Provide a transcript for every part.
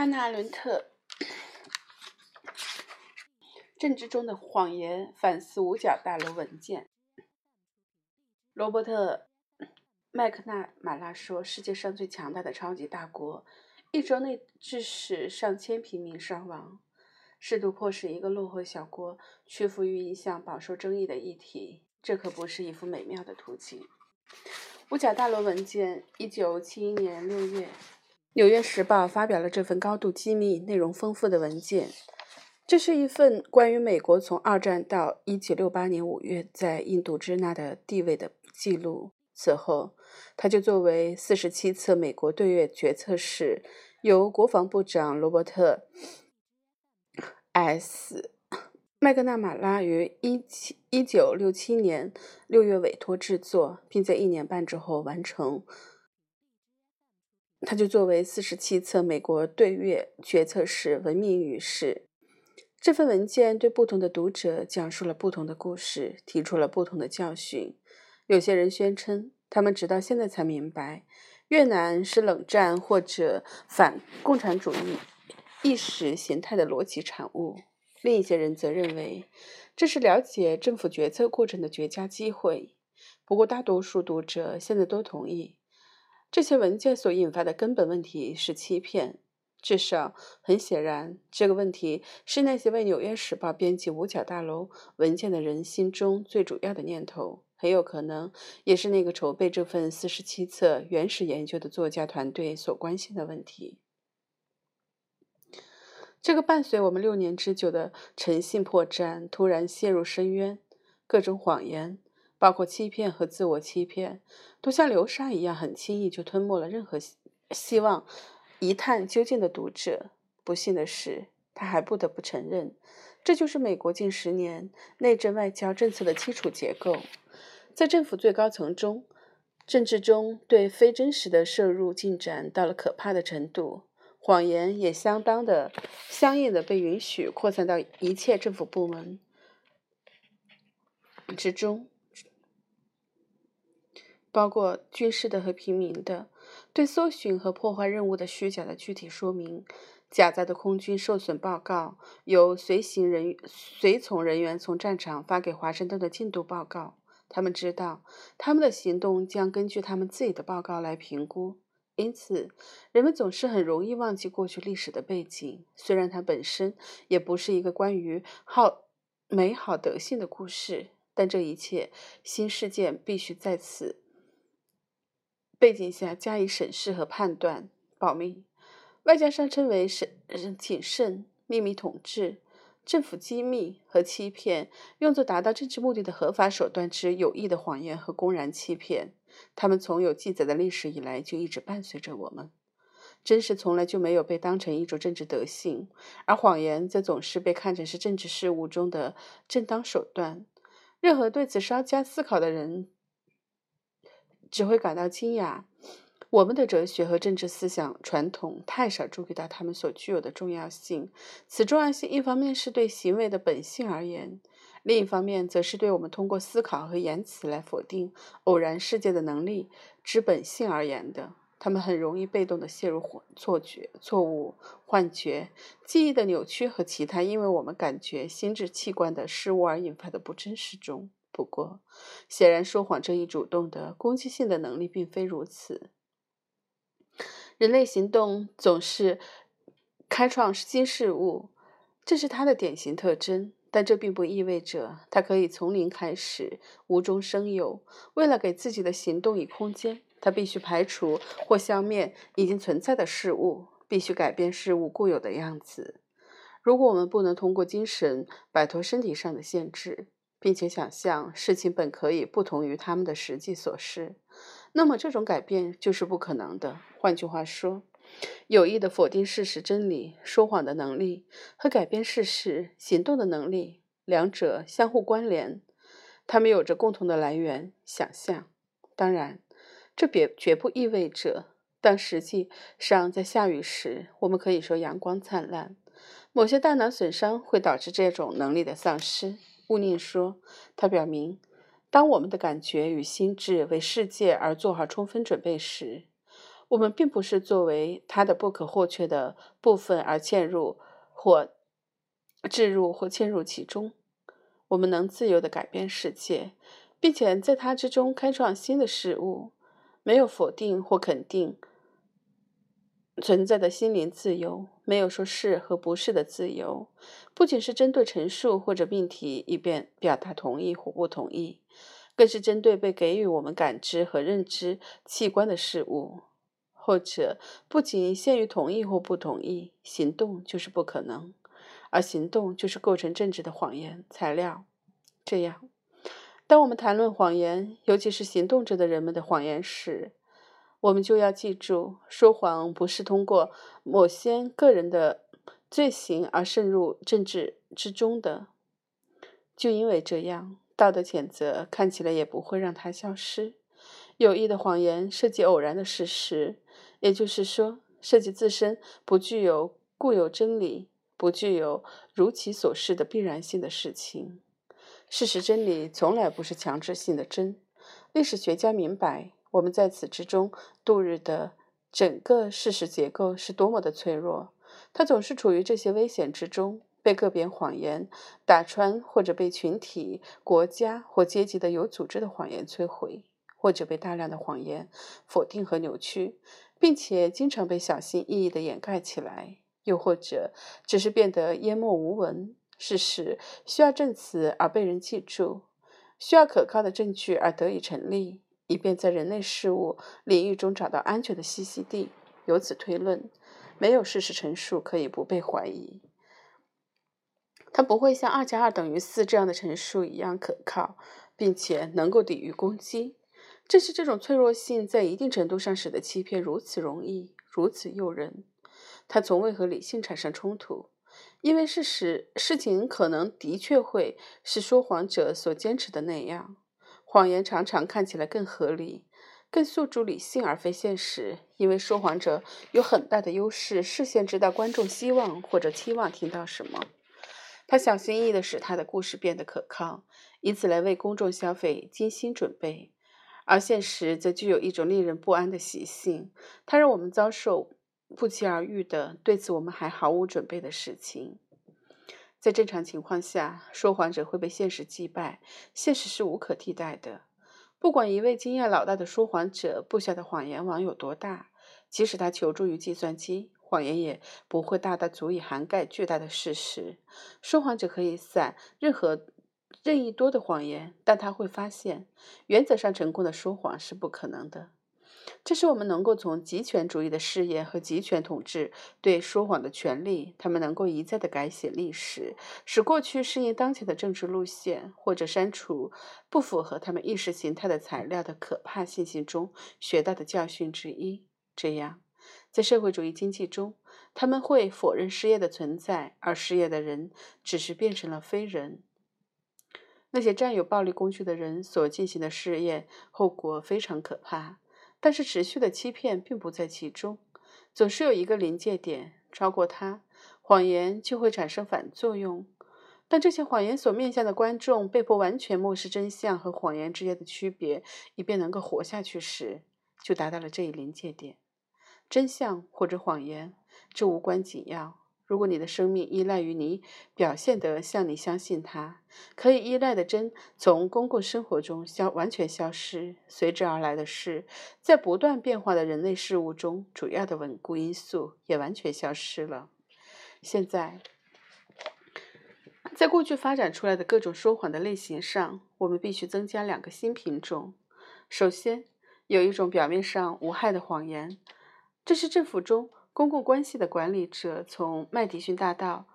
汉娜·阿伦特政治中的谎言反思五角大楼文件。罗伯特·麦克纳马拉说：“世界上最强大的超级大国，一周内致使上千平民伤亡，试图迫使一个落后小国屈服于一项饱受争议的议题，这可不是一幅美妙的图景。”五角大楼文件，一九七一年六月。《纽约时报》发表了这份高度机密、内容丰富的文件。这是一份关于美国从二战到1968年5月在印度支那的地位的记录。此后，它就作为47次美国对越决策史，由国防部长罗伯特 ·S. 麦格纳马拉于1967年6月委托制作，并在一年半之后完成。他就作为四十七册美国对越决策史闻名于世。这份文件对不同的读者讲述了不同的故事，提出了不同的教训。有些人宣称，他们直到现在才明白，越南是冷战或者反共产主义意识形态的逻辑产物。另一些人则认为，这是了解政府决策过程的绝佳机会。不过，大多数读者现在都同意。这些文件所引发的根本问题是欺骗，至少很显然，这个问题是那些为《纽约时报》编辑五角大楼文件的人心中最主要的念头，很有可能也是那个筹备这份四十七册原始研究的作家团队所关心的问题。这个伴随我们六年之久的诚信破绽突然陷入深渊，各种谎言。包括欺骗和自我欺骗，都像流沙一样，很轻易就吞没了任何希望一探究竟的读者。不幸的是，他还不得不承认，这就是美国近十年内政外交政策的基础结构。在政府最高层中，政治中对非真实的摄入进展到了可怕的程度，谎言也相当的、相应的被允许扩散到一切政府部门之中。包括军事的和平民的，对搜寻和破坏任务的虚假的具体说明，假造的空军受损报告，由随行人随从人员从战场发给华盛顿的进度报告。他们知道，他们的行动将根据他们自己的报告来评估。因此，人们总是很容易忘记过去历史的背景，虽然它本身也不是一个关于好美好德性的故事。但这一切新事件必须在此。背景下加以审视和判断，保密，外交上称为审谨慎、秘密统治、政府机密和欺骗，用作达到政治目的的合法手段之有益的谎言和公然欺骗。他们从有记载的历史以来就一直伴随着我们。真实从来就没有被当成一种政治德性，而谎言则总是被看成是政治事务中的正当手段。任何对此稍加思考的人。只会感到惊讶。我们的哲学和政治思想传统太少注意到他们所具有的重要性。此重要性，一方面是对行为的本性而言，另一方面则是对我们通过思考和言辞来否定偶然世界的能力之本性而言的。他们很容易被动地陷入错觉、错误、幻觉、记忆的扭曲和其他因为我们感觉心智器官的失误而引发的不真实中。不过，显然说谎这一主动的攻击性的能力并非如此。人类行动总是开创新事物，这是它的典型特征。但这并不意味着它可以从零开始，无中生有。为了给自己的行动以空间，它必须排除或消灭已经存在的事物，必须改变事物固有的样子。如果我们不能通过精神摆脱身体上的限制，并且想象事情本可以不同于他们的实际所示，那么这种改变就是不可能的。换句话说，有意的否定事实真理、说谎的能力和改变事实行动的能力，两者相互关联，它们有着共同的来源——想象。当然，这别绝不意味着，当实际上在下雨时，我们可以说阳光灿烂。某些大脑损伤会导致这种能力的丧失。布宁说：“他表明，当我们的感觉与心智为世界而做好充分准备时，我们并不是作为它的不可或缺的部分而嵌入或置入或嵌入其中。我们能自由地改变世界，并且在它之中开创新的事物。没有否定或肯定存在的心灵自由，没有说是和不是的自由。不仅是针对陈述或者命题以便表达同意或不同意，更是针对被给予我们感知和认知器官的事物。或者不仅限于同意或不同意，行动就是不可能，而行动就是构成政治的谎言材料。这样，当我们谈论谎言，尤其是行动着的人们的谎言时，我们就要记住，说谎不是通过某些个人的罪行而渗入政治之中的。就因为这样，道德谴责看起来也不会让它消失。有意的谎言涉及偶然的事实，也就是说，涉及自身不具有固有真理、不具有如其所示的必然性的事情。事实真理从来不是强制性的真。历史学家明白，我们在此之中度日的整个事实结构是多么的脆弱。它总是处于这些危险之中，被个别谎言打穿，或者被群体、国家或阶级的有组织的谎言摧毁。或者被大量的谎言否定和扭曲，并且经常被小心翼翼地掩盖起来；又或者只是变得淹没无闻。事实需要证词而被人记住，需要可靠的证据而得以成立，以便在人类事物领域中找到安全的栖息地。由此推论，没有事实陈述可以不被怀疑。它不会像二加二等于四这样的陈述一样可靠，并且能够抵御攻击。正是这种脆弱性，在一定程度上使得欺骗如此容易，如此诱人。它从未和理性产生冲突，因为事实事情可能的确会是说谎者所坚持的那样。谎言常常看起来更合理，更诉诸理性而非现实，因为说谎者有很大的优势，事先知道观众希望或者期望听到什么。他小心翼翼地使他的故事变得可靠，以此来为公众消费精心准备。而现实则具有一种令人不安的习性，它让我们遭受不期而遇的、对此我们还毫无准备的事情。在正常情况下，说谎者会被现实击败，现实是无可替代的。不管一位经验老道的说谎者布下的谎言网有多大，即使他求助于计算机，谎言也不会大到足以涵盖巨大的事实。说谎者可以散任何。任意多的谎言，但他会发现，原则上成功的说谎是不可能的。这是我们能够从极权主义的试验和极权统治对说谎的权利，他们能够一再的改写历史，使过去适应当前的政治路线，或者删除不符合他们意识形态的材料的可怕信息中学到的教训之一。这样，在社会主义经济中，他们会否认失业的存在，而失业的人只是变成了非人。那些占有暴力工具的人所进行的试验，后果非常可怕。但是持续的欺骗并不在其中，总是有一个临界点，超过它，谎言就会产生反作用。但这些谎言所面向的观众被迫完全漠视真相和谎言之间的区别，以便能够活下去时，就达到了这一临界点。真相或者谎言，这无关紧要。如果你的生命依赖于你表现得像你相信它，可以依赖的真从公共生活中消完全消失，随之而来的是，在不断变化的人类事物中，主要的稳固因素也完全消失了。现在，在过去发展出来的各种说谎的类型上，我们必须增加两个新品种。首先，有一种表面上无害的谎言，这是政府中。公共关系的管理者从麦迪逊大道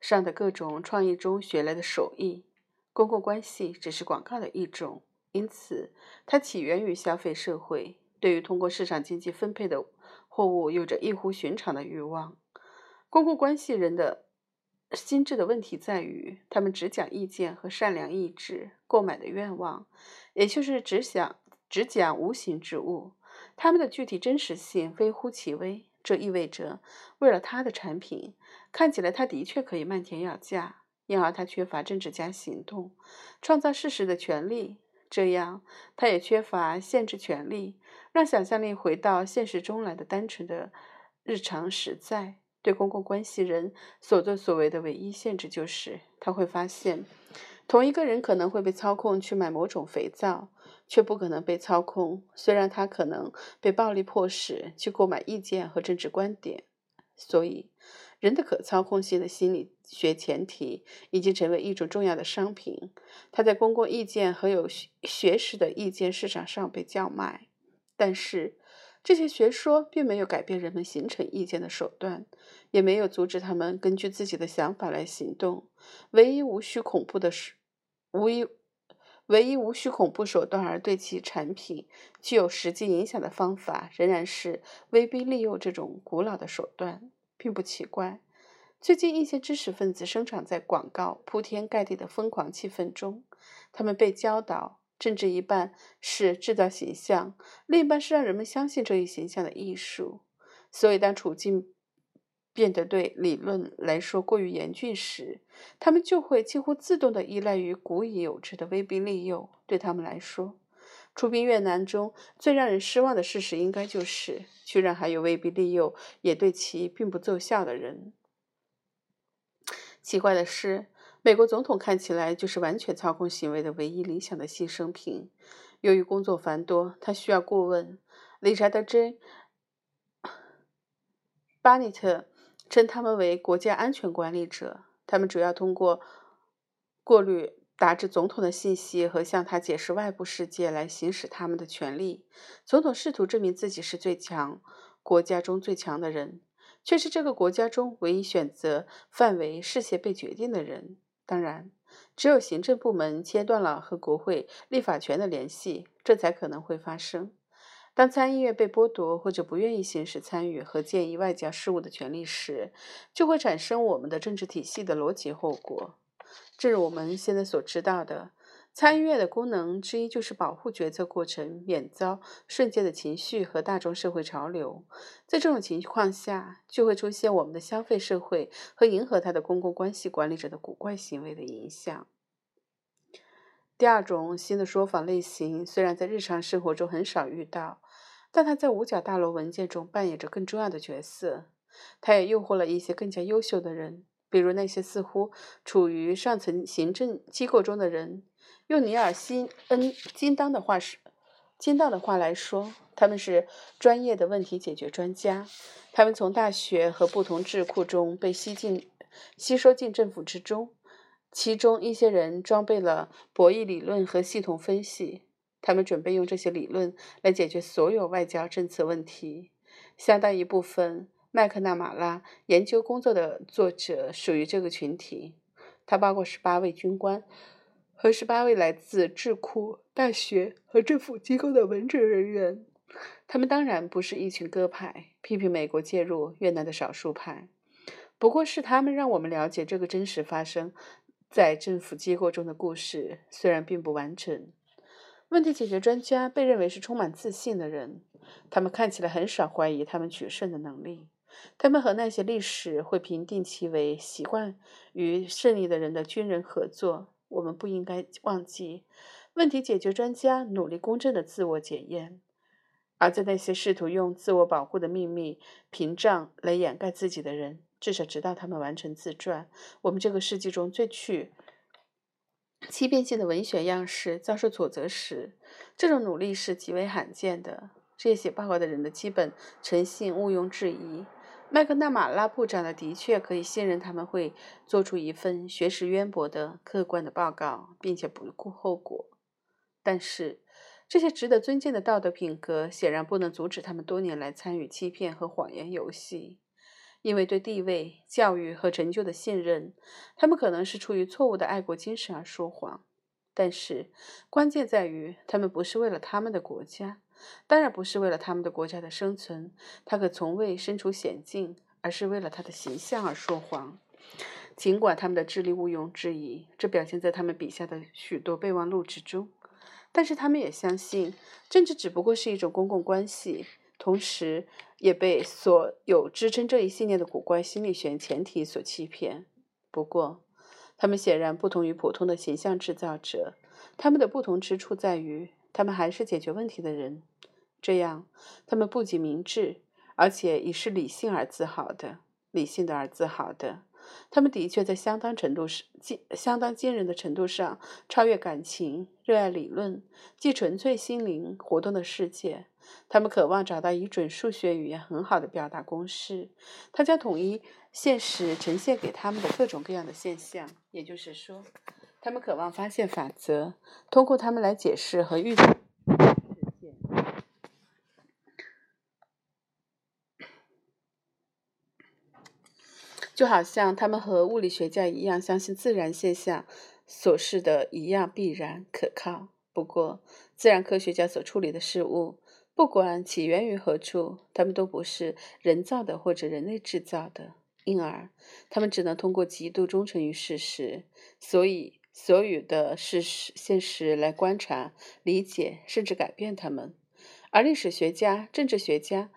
上的各种创意中学来的手艺。公共关系只是广告的一种，因此它起源于消费社会，对于通过市场经济分配的货物有着异乎寻常的欲望。公共关系人的心智的问题在于，他们只讲意见和善良意志、购买的愿望，也就是只想只讲无形之物。他们的具体真实性微乎其微。这意味着，为了他的产品，看起来他的确可以漫天要价，因而他缺乏政治家行动、创造事实的权利。这样，他也缺乏限制权利，让想象力回到现实中来的单纯的日常实在。对公共关系人所作所为的唯一限制就是，他会发现，同一个人可能会被操控去买某种肥皂，却不可能被操控。虽然他可能被暴力迫使去购买意见和政治观点，所以。人的可操控性的心理学前提已经成为一种重要的商品，它在公共意见和有学识的意见市场上被叫卖。但是，这些学说并没有改变人们形成意见的手段，也没有阻止他们根据自己的想法来行动。唯一无需恐怖的是，无一唯一无需恐怖手段而对其产品具有实际影响的方法，仍然是威逼利诱这种古老的手段。并不奇怪，最近一些知识分子生长在广告铺天盖地的疯狂气氛中。他们被教导，政治一半是制造形象，另一半是让人们相信这一形象的艺术。所以，当处境变得对理论来说过于严峻时，他们就会几乎自动的依赖于古已有之的威逼利诱。对他们来说，出兵越南中最让人失望的事实，应该就是居然还有威逼利诱也对其并不奏效的人。奇怪的是，美国总统看起来就是完全操控行为的唯一理想的牺牲品。由于工作繁多，他需要顾问。理查德 ·J· 巴尼特称他们为国家安全管理者。他们主要通过过滤。达至总统的信息和向他解释外部世界来行使他们的权利。总统试图证明自己是最强国家中最强的人，却是这个国家中唯一选择范围事先被决定的人。当然，只有行政部门切断了和国会立法权的联系，这才可能会发生。当参议院被剥夺或者不愿意行使参与和建议外交事务的权利时，就会产生我们的政治体系的逻辑后果。正如我们现在所知道的，参议院的功能之一就是保护决策过程免遭瞬间的情绪和大众社会潮流。在这种情况下，就会出现我们的消费社会和迎合它的公共关系管理者的古怪行为的影响。第二种新的说法类型虽然在日常生活中很少遇到，但它在五角大楼文件中扮演着更重要的角色。它也诱惑了一些更加优秀的人。比如那些似乎处于上层行政机构中的人，用尼尔·辛恩金当的话是，金当的话来说，他们是专业的问题解决专家。他们从大学和不同智库中被吸进、吸收进政府之中。其中一些人装备了博弈理论和系统分析，他们准备用这些理论来解决所有外交政策问题。相当一部分。麦克纳马拉研究工作的作者属于这个群体，他包括十八位军官和十八位来自智库、大学和政府机构的文职人员。他们当然不是一群鸽派，批评美国介入越南的少数派。不过是他们让我们了解这个真实发生在政府机构中的故事，虽然并不完整。问题解决专家被认为是充满自信的人，他们看起来很少怀疑他们取胜的能力。他们和那些历史会评定其为习惯于胜利的人的军人合作。我们不应该忘记，问题解决专家努力公正的自我检验，而在那些试图用自我保护的秘密屏障来掩盖自己的人，至少直到他们完成自传，我们这个世纪中最具欺骗性的文学样式遭受挫折时，这种努力是极为罕见的。这些写报告的人的基本诚信毋庸置疑。麦克纳马拉部长的的确可以信任，他们会做出一份学识渊博的、客观的报告，并且不顾后果。但是，这些值得尊敬的道德品格显然不能阻止他们多年来参与欺骗和谎言游戏。因为对地位、教育和成就的信任，他们可能是出于错误的爱国精神而说谎。但是，关键在于，他们不是为了他们的国家。当然不是为了他们的国家的生存，他可从未身处险境，而是为了他的形象而说谎。尽管他们的智力毋庸置疑，这表现在他们笔下的许多备忘录之中，但是他们也相信政治只不过是一种公共关系，同时也被所有支撑这一信念的古怪心理学前提所欺骗。不过，他们显然不同于普通的形象制造者。他们的不同之处在于，他们还是解决问题的人。这样，他们不仅明智，而且以是理性而自豪的，理性的而自豪的。他们的确在相当程度上、惊相当惊人的程度上超越感情，热爱理论，即纯粹心灵活动的世界。他们渴望找到一准数学语言很好的表达公式，它将统一现实呈现给他们的各种各样的现象。也就是说，他们渴望发现法则，通过他们来解释和预测。就好像他们和物理学家一样，相信自然现象所示的一样必然可靠。不过，自然科学家所处理的事物，不管起源于何处，他们都不是人造的或者人类制造的，因而他们只能通过极度忠诚于事实，所以所有的事实现实来观察、理解，甚至改变它们。而历史学家、政治学家。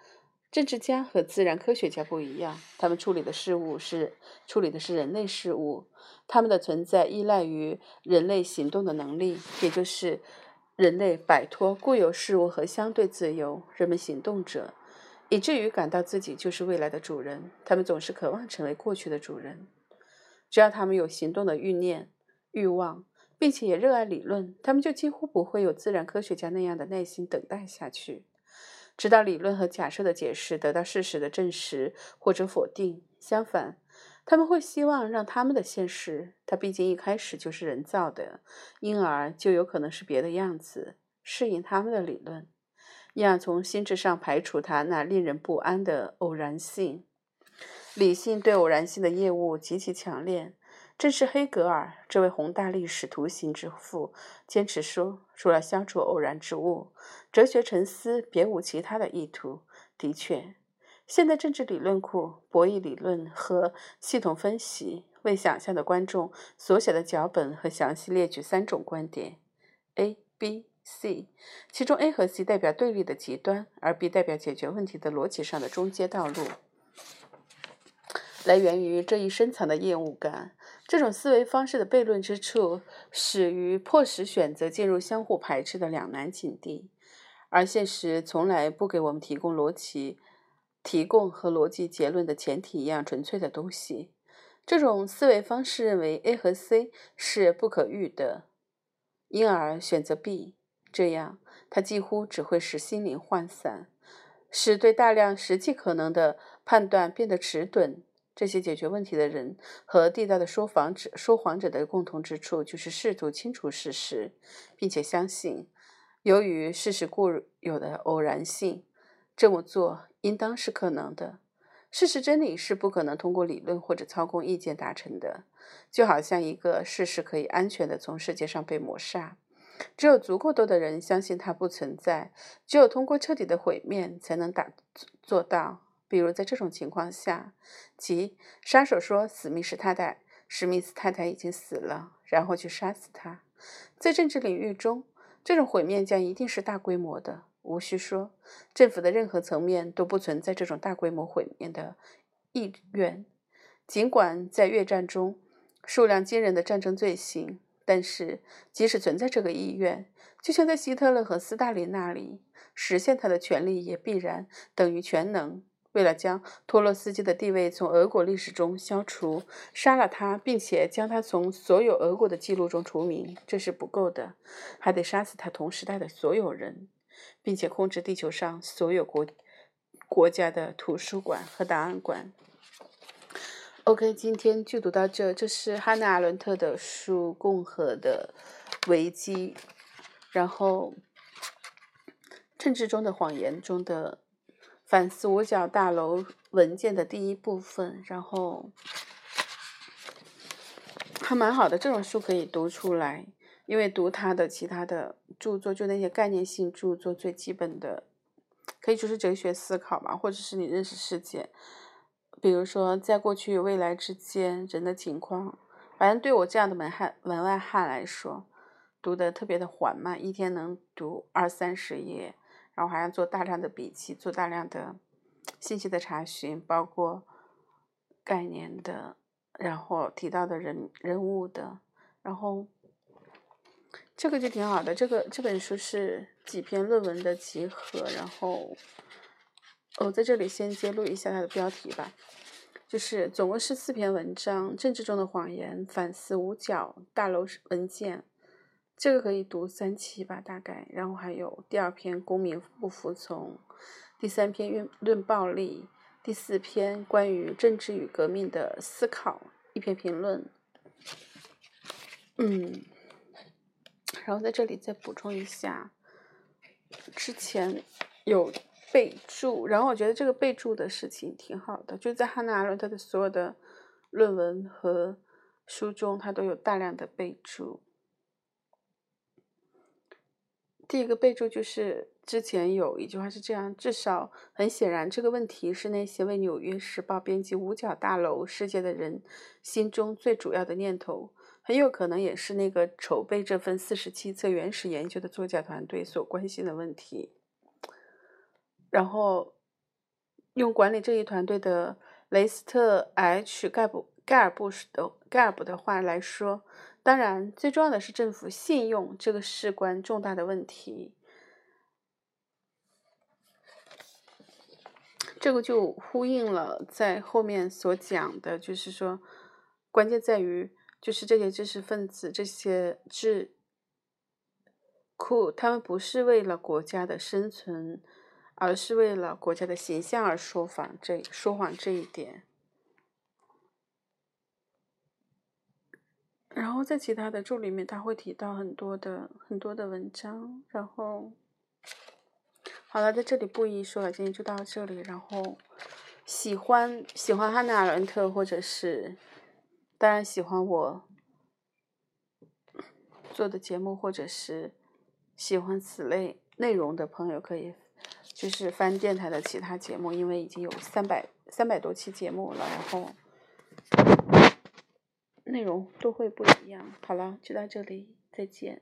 政治家和自然科学家不一样，他们处理的事物是处理的是人类事物，他们的存在依赖于人类行动的能力，也就是人类摆脱固有事物和相对自由，人们行动者，以至于感到自己就是未来的主人。他们总是渴望成为过去的主人。只要他们有行动的欲念、欲望，并且也热爱理论，他们就几乎不会有自然科学家那样的耐心等待下去。直到理论和假设的解释得到事实的证实或者否定。相反，他们会希望让他们的现实，它毕竟一开始就是人造的，因而就有可能是别的样子，适应他们的理论，因而从心智上排除它那令人不安的偶然性。理性对偶然性的厌恶极其强烈。正是黑格尔这位宏大历史图形之父坚持说，除了消除偶然之物，哲学沉思别无其他的意图。的确，现代政治理论库、博弈理论和系统分析为想象的观众所写的脚本和详细列举三种观点：A、B、C，其中 A 和 C 代表对立的极端，而 B 代表解决问题的逻辑上的中间道路。来源于这一深藏的厌恶感。这种思维方式的悖论之处，始于迫使选择进入相互排斥的两难境地，而现实从来不给我们提供逻辑、提供和逻辑结论的前提一样纯粹的东西。这种思维方式认为 A 和 C 是不可遇的，因而选择 B。这样，它几乎只会使心灵涣散，使对大量实际可能的判断变得迟钝。这些解决问题的人和地道的说谎者说谎者的共同之处，就是试图清除事实，并且相信，由于事实固有的偶然性，这么做应当是可能的。事实真理是不可能通过理论或者操控意见达成的，就好像一个事实可以安全的从世界上被抹杀，只有足够多的人相信它不存在，只有通过彻底的毁灭才能达做到。比如在这种情况下，即杀手说史密斯太太史密斯太太已经死了，然后去杀死他。在政治领域中，这种毁灭将一定是大规模的。无需说，政府的任何层面都不存在这种大规模毁灭的意愿。尽管在越战中数量惊人的战争罪行，但是即使存在这个意愿，就像在希特勒和斯大林那里，实现他的权利也必然等于全能。为了将托洛斯基的地位从俄国历史中消除，杀了他，并且将他从所有俄国的记录中除名，这是不够的，还得杀死他同时代的所有人，并且控制地球上所有国国家的图书馆和档案馆。OK，今天就读到这。这是汉娜·阿伦特的书《共和的危机》，然后政治中的谎言中的。反思五角大楼文件的第一部分，然后还蛮好的。这种书可以读出来，因为读他的其他的著作，就那些概念性著作，最基本的可以说是哲学思考吧，或者是你认识世界。比如说，在过去未来之间，人的情况，反正对我这样的门汉门外汉来说，读的特别的缓慢，一天能读二三十页。然后还要做大量的笔记，做大量的信息的查询，包括概念的然后提到的人人物的，然后这个就挺好的。这个这本书是几篇论文的集合，然后我在这里先揭露一下它的标题吧，就是总共是四篇文章：政治中的谎言、反思五角大楼文件，这个可以读三期吧，大概。然后还有第二篇公民不服从，第三篇论论暴力。第四篇关于政治与革命的思考，一篇评论。嗯，然后在这里再补充一下，之前有备注，然后我觉得这个备注的事情挺好的，就在汉娜·阿伦特的所有的论文和书中，他都有大量的备注。第一个备注就是之前有一句话是这样，至少很显然，这个问题是那些为《纽约时报》编辑五角大楼事件的人心中最主要的念头，很有可能也是那个筹备这份四十七册原始研究的作家团队所关心的问题。然后，用管理这一团队的雷斯特 ·H· 盖布盖尔布什的盖尔布的话来说。当然，最重要的是政府信用这个事关重大的问题。这个就呼应了在后面所讲的，就是说，关键在于，就是这些知识分子、这些智库，他们不是为了国家的生存，而是为了国家的形象而说谎。这说谎这一点。然后在其他的注里面，他会提到很多的很多的文章。然后，好了，在这里不一说了，今天就到这里。然后，喜欢喜欢汉娜·阿伦特，或者是当然喜欢我做的节目，或者是喜欢此类内容的朋友，可以就是翻电台的其他节目，因为已经有三百三百多期节目了。然后。内容都会不一样。好了，就到这里，再见。